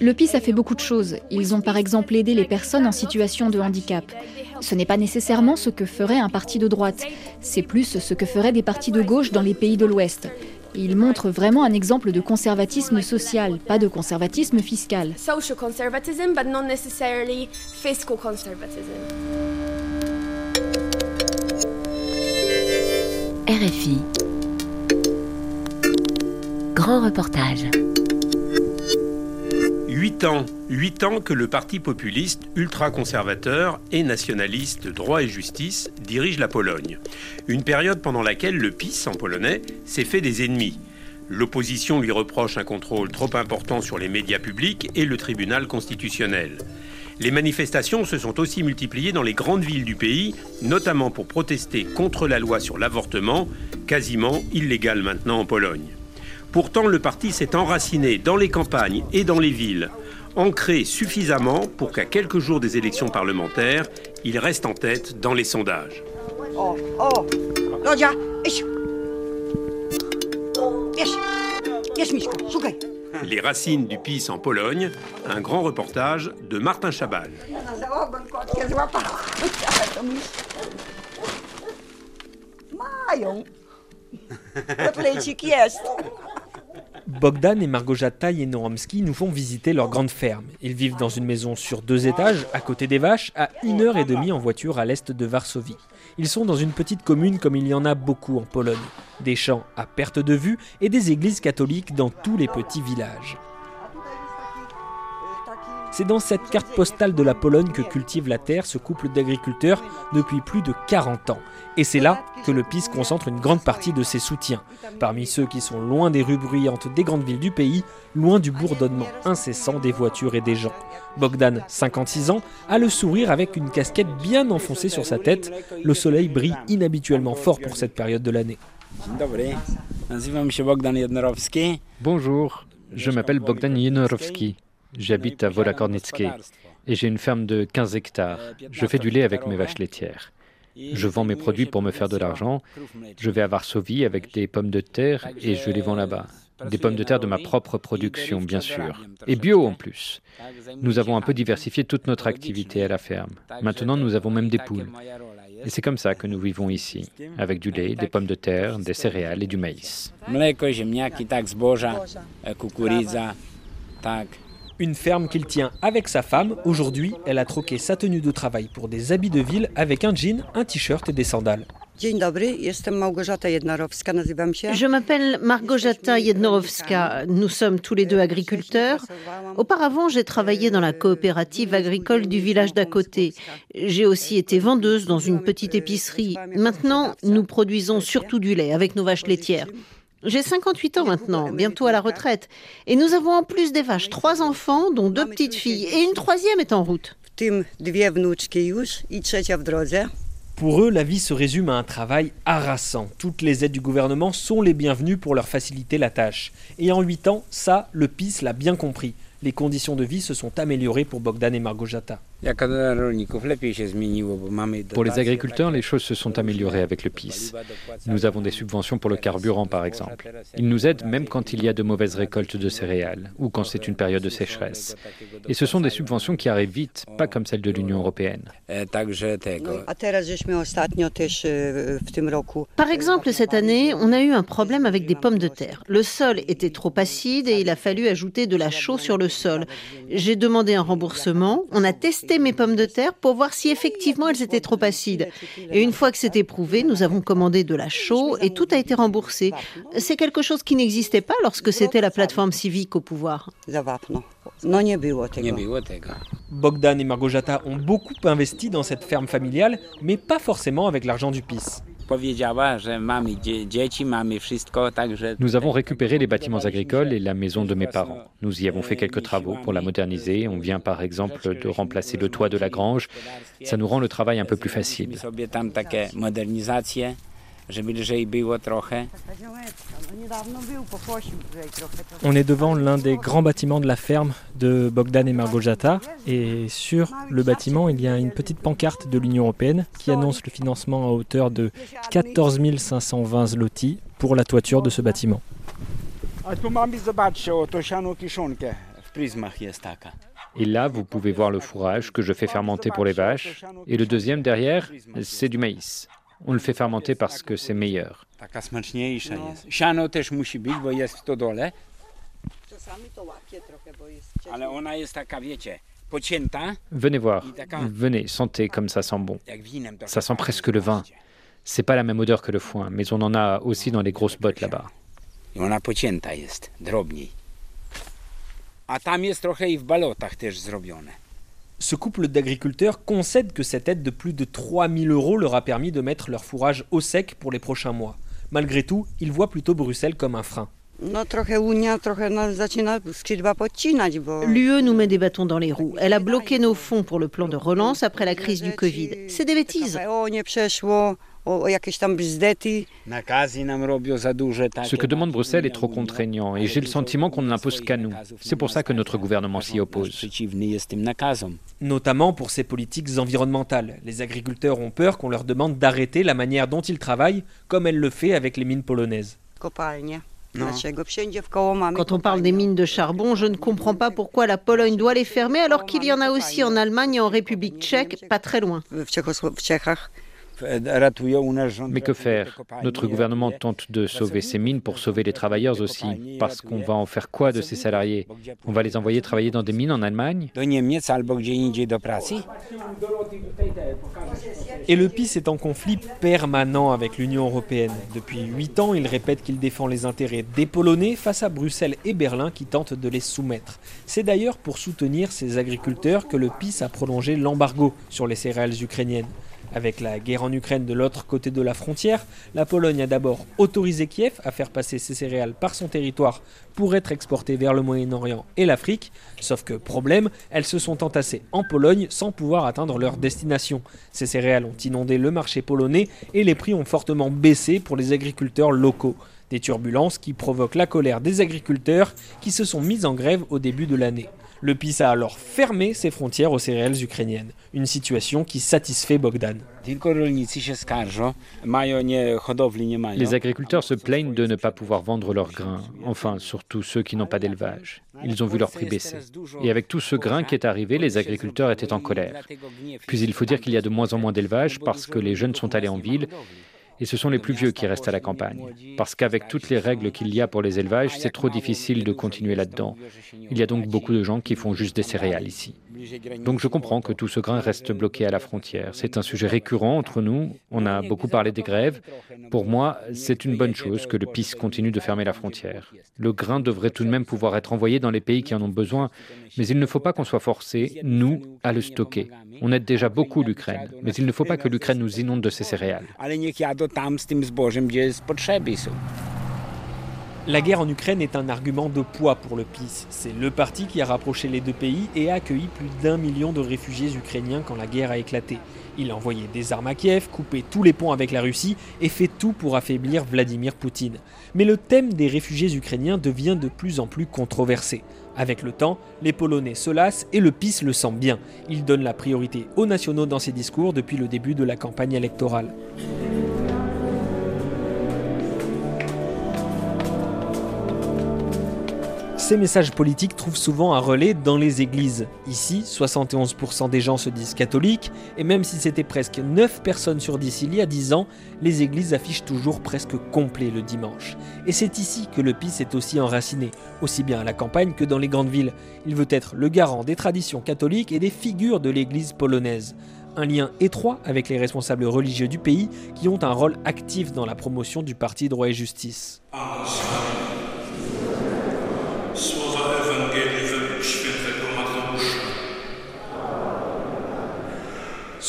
Le PIS a fait beaucoup de choses. Ils ont par exemple aidé les personnes en situation de handicap. Ce n'est pas nécessairement ce que ferait un parti de droite, c'est plus ce que feraient des partis de gauche dans les pays de l'Ouest. Il montre vraiment un exemple de conservatisme social, pas de conservatisme fiscal. RFI. Grand reportage. Huit ans, ans que le parti populiste ultra-conservateur et nationaliste droit et justice dirige la Pologne. Une période pendant laquelle le PiS en polonais s'est fait des ennemis. L'opposition lui reproche un contrôle trop important sur les médias publics et le tribunal constitutionnel. Les manifestations se sont aussi multipliées dans les grandes villes du pays, notamment pour protester contre la loi sur l'avortement, quasiment illégale maintenant en Pologne. Pourtant, le parti s'est enraciné dans les campagnes et dans les villes, ancré suffisamment pour qu'à quelques jours des élections parlementaires, il reste en tête dans les sondages. Oh, oh. Les racines du PiS en Pologne, un grand reportage de Martin Chabal. Bogdan et Margojata Jenoromski nous font visiter leur grande ferme. Ils vivent dans une maison sur deux étages, à côté des vaches, à une heure et demie en voiture à l'est de Varsovie. Ils sont dans une petite commune comme il y en a beaucoup en Pologne. Des champs à perte de vue et des églises catholiques dans tous les petits villages. C'est dans cette carte postale de la Pologne que cultive la terre ce couple d'agriculteurs depuis plus de 40 ans. Et c'est là que le PIS concentre une grande partie de ses soutiens. Parmi ceux qui sont loin des rues bruyantes des grandes villes du pays, loin du bourdonnement incessant des voitures et des gens. Bogdan, 56 ans, a le sourire avec une casquette bien enfoncée sur sa tête. Le soleil brille inhabituellement fort pour cette période de l'année. Bonjour, je m'appelle Bogdan Jenorowski. J'habite à Volakornitsky et j'ai une ferme de 15 hectares. Je fais du lait avec mes vaches laitières. Je vends mes produits pour me faire de l'argent. Je vais à Varsovie avec des pommes de terre et je les vends là-bas. Des pommes de terre de ma propre production, bien sûr. Et bio en plus. Nous avons un peu diversifié toute notre activité à la ferme. Maintenant, nous avons même des poules. Et c'est comme ça que nous vivons ici, avec du lait, des pommes de terre, des céréales et du maïs. Une ferme qu'il tient avec sa femme. Aujourd'hui, elle a troqué sa tenue de travail pour des habits de ville avec un jean, un t-shirt et des sandales. Je m'appelle Margojata Jednorowska. Nous sommes tous les deux agriculteurs. Auparavant, j'ai travaillé dans la coopérative agricole du village d'à côté. J'ai aussi été vendeuse dans une petite épicerie. Maintenant, nous produisons surtout du lait avec nos vaches laitières. J'ai 58 ans maintenant, bientôt à la retraite. Et nous avons en plus des vaches trois enfants, dont deux petites filles, et une troisième est en route. Pour eux, la vie se résume à un travail harassant. Toutes les aides du gouvernement sont les bienvenues pour leur faciliter la tâche. Et en 8 ans, ça, le PIS l'a bien compris. Les conditions de vie se sont améliorées pour Bogdan et Margojata. Pour les agriculteurs, les choses se sont améliorées avec le PIS. Nous avons des subventions pour le carburant, par exemple. Ils nous aident même quand il y a de mauvaises récoltes de céréales ou quand c'est une période de sécheresse. Et ce sont des subventions qui arrivent vite, pas comme celles de l'Union européenne. Par exemple, cette année, on a eu un problème avec des pommes de terre. Le sol était trop acide et il a fallu ajouter de la chaux sur le sol. J'ai demandé un remboursement. On a testé mes pommes de terre pour voir si effectivement elles étaient trop acides. Et une fois que c'était prouvé, nous avons commandé de la chaux et tout a été remboursé. C'est quelque chose qui n'existait pas lorsque c'était la plateforme civique au pouvoir. Bogdan et Margojata ont beaucoup investi dans cette ferme familiale, mais pas forcément avec l'argent du PIS. Nous avons récupéré les bâtiments agricoles et la maison de mes parents. Nous y avons fait quelques travaux pour la moderniser. On vient par exemple de remplacer le toit de la grange. Ça nous rend le travail un peu plus facile. On est devant l'un des grands bâtiments de la ferme de Bogdan et Margojata. Et sur le bâtiment, il y a une petite pancarte de l'Union européenne qui annonce le financement à hauteur de 14 520 zloty pour la toiture de ce bâtiment. Et là, vous pouvez voir le fourrage que je fais fermenter pour les vaches. Et le deuxième derrière, c'est du maïs. On le fait fermenter parce que c'est meilleur. Venez voir, venez, sentez comme ça sent bon. Ça sent presque le vin. C'est pas la même odeur que le foin, mais on en a aussi dans les grosses bottes là-bas. Ce couple d'agriculteurs concède que cette aide de plus de 3000 euros leur a permis de mettre leur fourrage au sec pour les prochains mois. Malgré tout, ils voient plutôt Bruxelles comme un frein. L'UE nous met des bâtons dans les roues. Elle a bloqué nos fonds pour le plan de relance après la crise du Covid. C'est des bêtises. Ce que demande Bruxelles est trop contraignant et j'ai le sentiment qu'on ne l'impose qu'à nous. C'est pour ça que notre gouvernement s'y oppose. Notamment pour ces politiques environnementales. Les agriculteurs ont peur qu'on leur demande d'arrêter la manière dont ils travaillent, comme elle le fait avec les mines polonaises. Quand on parle des mines de charbon, je ne comprends pas pourquoi la Pologne doit les fermer alors qu'il y en a aussi en Allemagne et en République tchèque, pas très loin. Mais que faire Notre gouvernement tente de sauver ces mines pour sauver les travailleurs aussi, parce qu'on va en faire quoi de ces salariés On va les envoyer travailler dans des mines en Allemagne Et le PIS est en conflit permanent avec l'Union européenne. Depuis huit ans, il répète qu'il défend les intérêts des Polonais face à Bruxelles et Berlin qui tentent de les soumettre. C'est d'ailleurs pour soutenir ces agriculteurs que le PIS a prolongé l'embargo sur les céréales ukrainiennes. Avec la guerre en Ukraine de l'autre côté de la frontière, la Pologne a d'abord autorisé Kiev à faire passer ses céréales par son territoire pour être exportées vers le Moyen-Orient et l'Afrique. Sauf que, problème, elles se sont entassées en Pologne sans pouvoir atteindre leur destination. Ces céréales ont inondé le marché polonais et les prix ont fortement baissé pour les agriculteurs locaux. Des turbulences qui provoquent la colère des agriculteurs qui se sont mis en grève au début de l'année. Le PIS a alors fermé ses frontières aux céréales ukrainiennes, une situation qui satisfait Bogdan. Les agriculteurs se plaignent de ne pas pouvoir vendre leurs grains, enfin surtout ceux qui n'ont pas d'élevage. Ils ont vu leur prix baisser. Et avec tout ce grain qui est arrivé, les agriculteurs étaient en colère. Puis il faut dire qu'il y a de moins en moins d'élevage parce que les jeunes sont allés en ville et ce sont les plus vieux qui restent à la campagne. Parce qu'avec toutes les règles qu'il y a pour les élevages, c'est trop difficile de continuer là-dedans. Il y a donc beaucoup de gens qui font juste des céréales ici. Donc je comprends que tout ce grain reste bloqué à la frontière. C'est un sujet récurrent entre nous. On a beaucoup parlé des grèves. Pour moi, c'est une bonne chose que le PIS continue de fermer la frontière. Le grain devrait tout de même pouvoir être envoyé dans les pays qui en ont besoin, mais il ne faut pas qu'on soit forcé, nous, à le stocker. On aide déjà beaucoup l'Ukraine, mais il ne faut pas que l'Ukraine nous inonde de ses céréales. La guerre en Ukraine est un argument de poids pour le PIS. C'est le parti qui a rapproché les deux pays et a accueilli plus d'un million de réfugiés ukrainiens quand la guerre a éclaté. Il a envoyé des armes à Kiev, coupé tous les ponts avec la Russie et fait tout pour affaiblir Vladimir Poutine. Mais le thème des réfugiés ukrainiens devient de plus en plus controversé. Avec le temps, les Polonais se lassent et le PIS le sent bien. Il donne la priorité aux nationaux dans ses discours depuis le début de la campagne électorale. Ces messages politiques trouvent souvent un relais dans les églises. Ici, 71% des gens se disent catholiques, et même si c'était presque 9 personnes sur 10 il y a 10 ans, les églises affichent toujours presque complet le dimanche. Et c'est ici que le PIS est aussi enraciné, aussi bien à la campagne que dans les grandes villes. Il veut être le garant des traditions catholiques et des figures de l'église polonaise un lien étroit avec les responsables religieux du pays qui ont un rôle actif dans la promotion du parti droit et justice.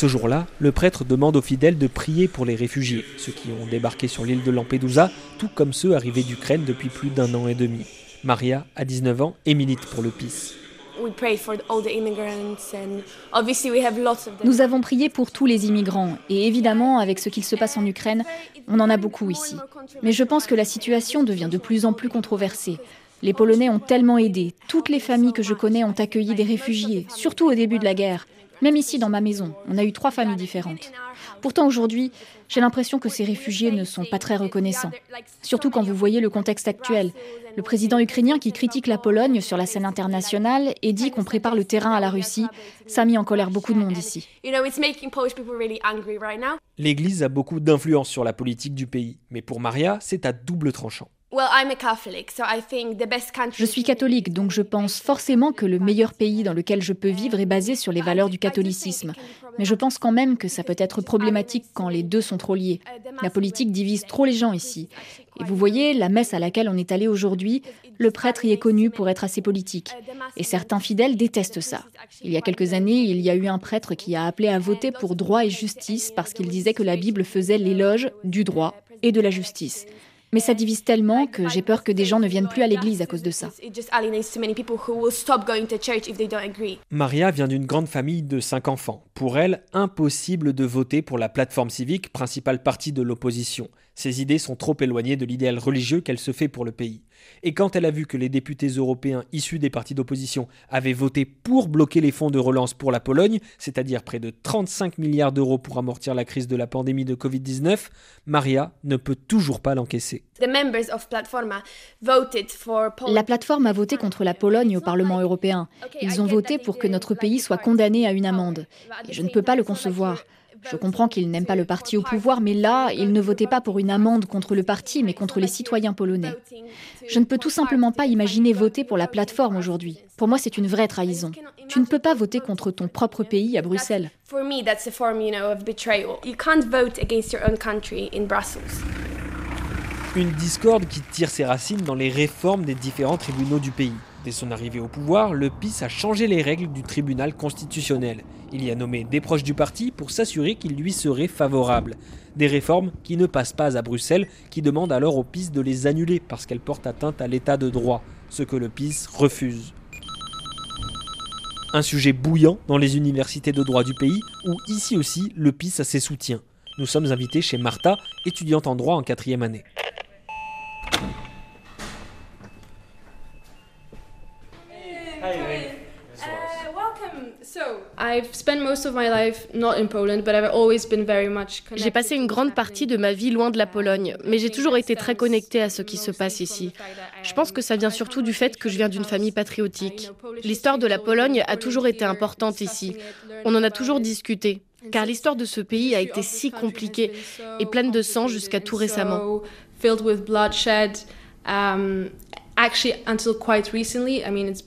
Ce jour-là, le prêtre demande aux fidèles de prier pour les réfugiés, ceux qui ont débarqué sur l'île de Lampedusa, tout comme ceux arrivés d'Ukraine depuis plus d'un an et demi. Maria a 19 ans et milite pour le PIS. Nous avons prié pour tous les immigrants et évidemment, avec ce qu'il se passe en Ukraine, on en a beaucoup ici. Mais je pense que la situation devient de plus en plus controversée. Les Polonais ont tellement aidé. Toutes les familles que je connais ont accueilli des réfugiés, surtout au début de la guerre. Même ici, dans ma maison, on a eu trois familles différentes. Pourtant, aujourd'hui, j'ai l'impression que ces réfugiés ne sont pas très reconnaissants. Surtout quand vous voyez le contexte actuel. Le président ukrainien qui critique la Pologne sur la scène internationale et dit qu'on prépare le terrain à la Russie, ça a mis en colère beaucoup de monde ici. L'Église a beaucoup d'influence sur la politique du pays, mais pour Maria, c'est à double tranchant. Je suis catholique, donc je pense forcément que le meilleur pays dans lequel je peux vivre est basé sur les valeurs du catholicisme. Mais je pense quand même que ça peut être problématique quand les deux sont trop liés. La politique divise trop les gens ici. Et vous voyez, la messe à laquelle on est allé aujourd'hui, le prêtre y est connu pour être assez politique. Et certains fidèles détestent ça. Il y a quelques années, il y a eu un prêtre qui a appelé à voter pour droit et justice parce qu'il disait que la Bible faisait l'éloge du droit et de la justice. Mais ça divise tellement que j'ai peur que des gens ne viennent plus à l'église à cause de ça. Maria vient d'une grande famille de cinq enfants. Pour elle, impossible de voter pour la plateforme civique, principale partie de l'opposition. Ses idées sont trop éloignées de l'idéal religieux qu'elle se fait pour le pays. Et quand elle a vu que les députés européens issus des partis d'opposition avaient voté pour bloquer les fonds de relance pour la Pologne, c'est-à-dire près de 35 milliards d'euros pour amortir la crise de la pandémie de Covid-19, Maria ne peut toujours pas l'encaisser. La plateforme a voté contre la Pologne au Parlement européen. Ils ont voté pour que notre pays soit condamné à une amende. Et je ne peux pas le concevoir. Je comprends qu'ils n'aiment pas le parti au pouvoir, mais là, ils ne votaient pas pour une amende contre le parti, mais contre les citoyens polonais. Je ne peux tout simplement pas imaginer voter pour la plateforme aujourd'hui. Pour moi, c'est une vraie trahison. Tu ne peux pas voter contre ton propre pays à Bruxelles. Une discorde qui tire ses racines dans les réformes des différents tribunaux du pays. Dès son arrivée au pouvoir, le PIS a changé les règles du tribunal constitutionnel. Il y a nommé des proches du parti pour s'assurer qu'il lui serait favorable. Des réformes qui ne passent pas à Bruxelles, qui demandent alors au PIS de les annuler parce qu'elles portent atteinte à l'état de droit, ce que le PIS refuse. Un sujet bouillant dans les universités de droit du pays, où ici aussi le PIS a ses soutiens. Nous sommes invités chez Martha, étudiante en droit en quatrième année. J'ai passé une grande partie de ma vie loin de la Pologne, mais j'ai toujours été très connectée à ce qui se passe ici. Je pense que ça vient surtout du fait que je viens d'une famille patriotique. L'histoire de la Pologne a toujours été importante ici. On en a toujours discuté, car l'histoire de ce pays a été si compliquée et pleine de sang jusqu'à tout récemment.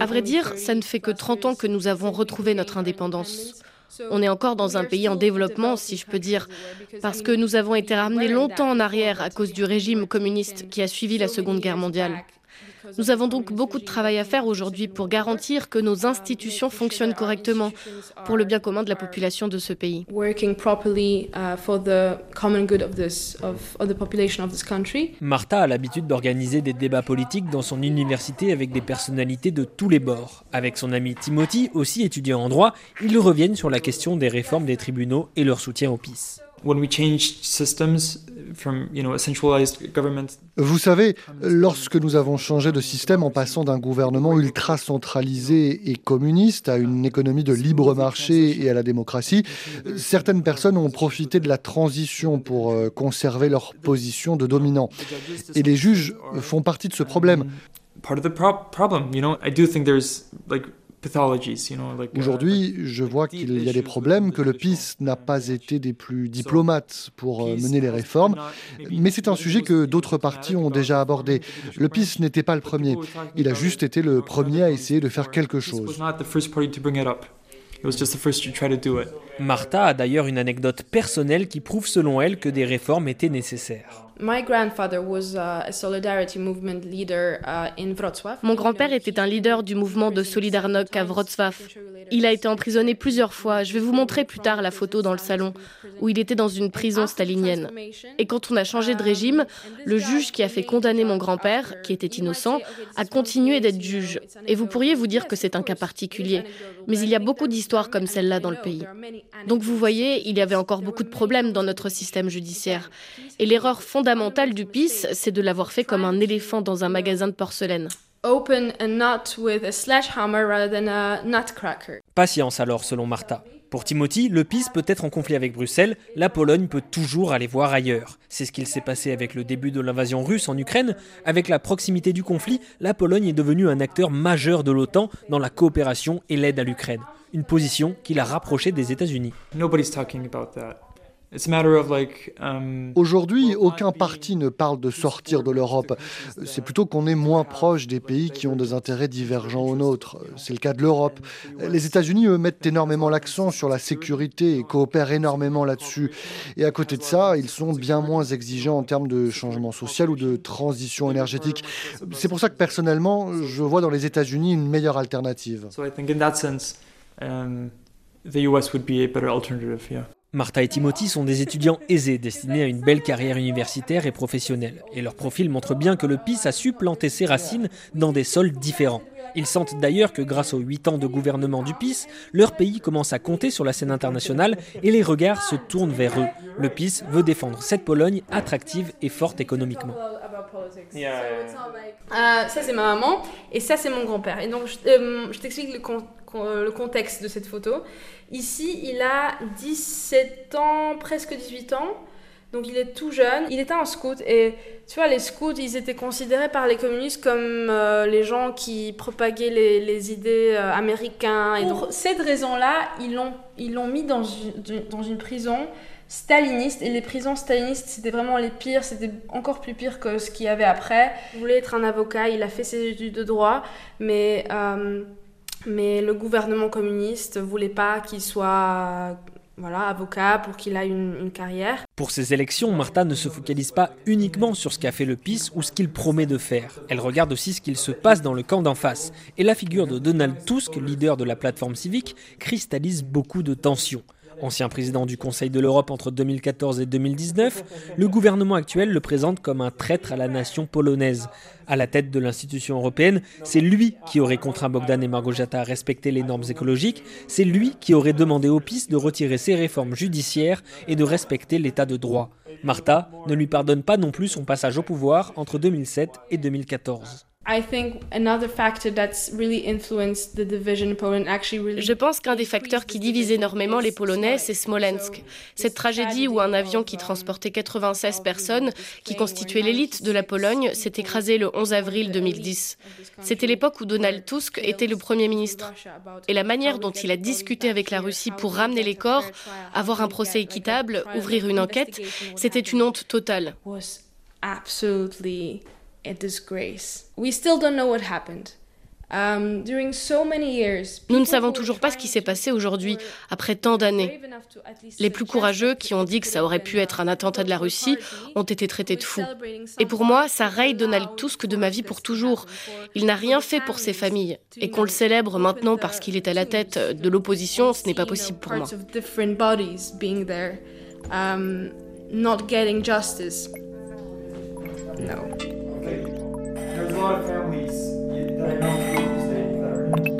À vrai dire, ça ne fait que 30 ans que nous avons retrouvé notre indépendance. On est encore dans un pays en développement, si je peux dire, parce que nous avons été ramenés longtemps en arrière à cause du régime communiste qui a suivi la Seconde Guerre mondiale. Nous avons donc beaucoup de travail à faire aujourd'hui pour garantir que nos institutions fonctionnent correctement pour le bien commun de la population de ce pays. Martha a l'habitude d'organiser des débats politiques dans son université avec des personnalités de tous les bords. Avec son ami Timothy, aussi étudiant en droit, ils reviennent sur la question des réformes des tribunaux et leur soutien au PIS. Vous savez, lorsque nous avons changé de système en passant d'un gouvernement ultra centralisé et communiste à une économie de libre marché et à la démocratie, certaines personnes ont profité de la transition pour euh, conserver leur position de dominant. Et les juges font partie de ce problème. Aujourd'hui, je vois qu'il y a des problèmes, que le PIS n'a pas été des plus diplomates pour euh, mener les réformes, mais c'est un sujet que d'autres partis ont déjà abordé. Le PIS n'était pas le premier, il a juste été le premier à essayer de faire quelque chose. Martha a d'ailleurs une anecdote personnelle qui prouve selon elle que des réformes étaient nécessaires. Mon grand-père était un leader du mouvement de Solidarność à Wrocław. Il a été emprisonné plusieurs fois. Je vais vous montrer plus tard la photo dans le salon où il était dans une prison stalinienne. Et quand on a changé de régime, le juge qui a fait condamner mon grand-père, qui était innocent, a continué d'être juge. Et vous pourriez vous dire que c'est un cas particulier, mais il y a beaucoup d'histoires comme celle-là dans le pays. Donc vous voyez, il y avait encore beaucoup de problèmes dans notre système judiciaire. Et l'erreur fondamentale du PIS, c'est de l'avoir fait comme un éléphant dans un magasin de porcelaine. Patience alors, selon Martha. Pour Timothy, le PIS peut être en conflit avec Bruxelles, la Pologne peut toujours aller voir ailleurs. C'est ce qu'il s'est passé avec le début de l'invasion russe en Ukraine. Avec la proximité du conflit, la Pologne est devenue un acteur majeur de l'OTAN dans la coopération et l'aide à l'Ukraine. Une position qui l'a rapproché des États-Unis. Um, Aujourd'hui, aucun parti ne parle de sortir de l'Europe. C'est plutôt qu'on est moins proche des pays qui ont des intérêts divergents aux nôtres. C'est le cas de l'Europe. Les États-Unis, eux, mettent énormément l'accent sur la sécurité et coopèrent énormément là-dessus. Et à côté de ça, ils sont bien moins exigeants en termes de changement social ou de transition énergétique. C'est pour ça que personnellement, je vois dans les États-Unis une meilleure alternative. Martha et Timothy sont des étudiants aisés destinés à une belle carrière universitaire et professionnelle. Et leur profil montre bien que le PIS a su planter ses racines dans des sols différents. Ils sentent d'ailleurs que grâce aux 8 ans de gouvernement du PIS, leur pays commence à compter sur la scène internationale et les regards se tournent vers eux. Le PIS veut défendre cette Pologne attractive et forte économiquement. Euh, ça c'est ma maman et ça c'est mon grand-père. Et donc je, euh, t'explique le, le, contexte de cette photo. Ici il a 17 ans, presque 18 ans. Donc il est tout jeune. Il était un scout et tu vois les scouts ils étaient considérés par les communistes comme euh, les gens qui propagaient les, les idées américaines. Et Pour cette raison-là ils l'ont ils l'ont mis dans une, dans une prison staliniste. Et les prisons stalinistes, c'était vraiment les pires, c'était encore plus pire que ce qu'il y avait après. Il voulait être un avocat, il a fait ses études de droit, mais, euh, mais le gouvernement communiste voulait pas qu'il soit voilà, avocat pour qu'il ait une, carrière. Pour ces élections, Martha ne se focalise pas uniquement sur ce qu'a fait le PIS ou ce qu'il promet de faire. Elle regarde aussi ce qu'il se passe dans le camp d'en face. Et la figure de Donald Tusk, leader de la plateforme civique, cristallise beaucoup de tensions. Ancien président du Conseil de l'Europe entre 2014 et 2019, le gouvernement actuel le présente comme un traître à la nation polonaise. À la tête de l'institution européenne, c'est lui qui aurait contraint Bogdan et Margojata à respecter les normes écologiques, c'est lui qui aurait demandé au PIS de retirer ses réformes judiciaires et de respecter l'état de droit. Martha ne lui pardonne pas non plus son passage au pouvoir entre 2007 et 2014. Je pense qu'un des facteurs qui divise énormément les Polonais, c'est Smolensk. Cette tragédie où un avion qui transportait 96 personnes, qui constituait l'élite de la Pologne, s'est écrasé le 11 avril 2010. C'était l'époque où Donald Tusk était le Premier ministre. Et la manière dont il a discuté avec la Russie pour ramener les corps, avoir un procès équitable, ouvrir une enquête, c'était une honte totale. Um, Nous ne savons toujours pas ce qui s'est passé aujourd'hui, après tant d'années. Les plus courageux, qui ont dit que ça aurait pu être un attentat de la Russie, ont été traités de fous. Et pour moi, ça raye Donald Tusk de ma vie pour toujours. Il n'a rien fait pour ses familles. Et qu'on le célèbre maintenant parce qu'il est à la tête de l'opposition, ce n'est pas possible pour moi. Um, not getting justice.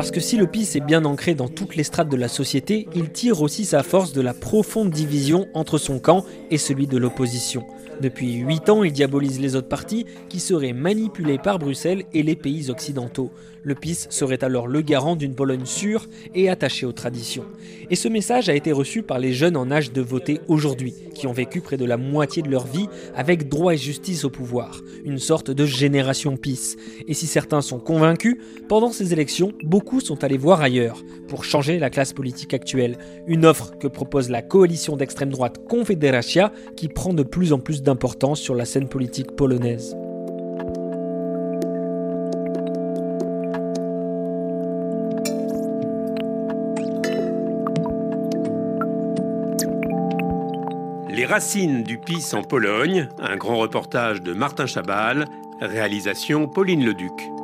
Parce que si le PIS est bien ancré dans toutes les strates de la société, il tire aussi sa force de la profonde division entre son camp et celui de l'opposition. Depuis 8 ans, il diabolise les autres partis qui seraient manipulés par Bruxelles et les pays occidentaux. Le PIS serait alors le garant d'une Pologne sûre et attachée aux traditions. Et ce message a été reçu par les jeunes en âge de voter aujourd'hui, qui ont vécu près de la moitié de leur vie avec droit et justice au pouvoir, une sorte de génération PIS. Et si certains sont convaincus, pendant ces élections, sont allés voir ailleurs, pour changer la classe politique actuelle, une offre que propose la coalition d'extrême droite Confederacja, qui prend de plus en plus d'importance sur la scène politique polonaise. Les racines du PIS en Pologne, un grand reportage de Martin Chabal, réalisation Pauline Leduc.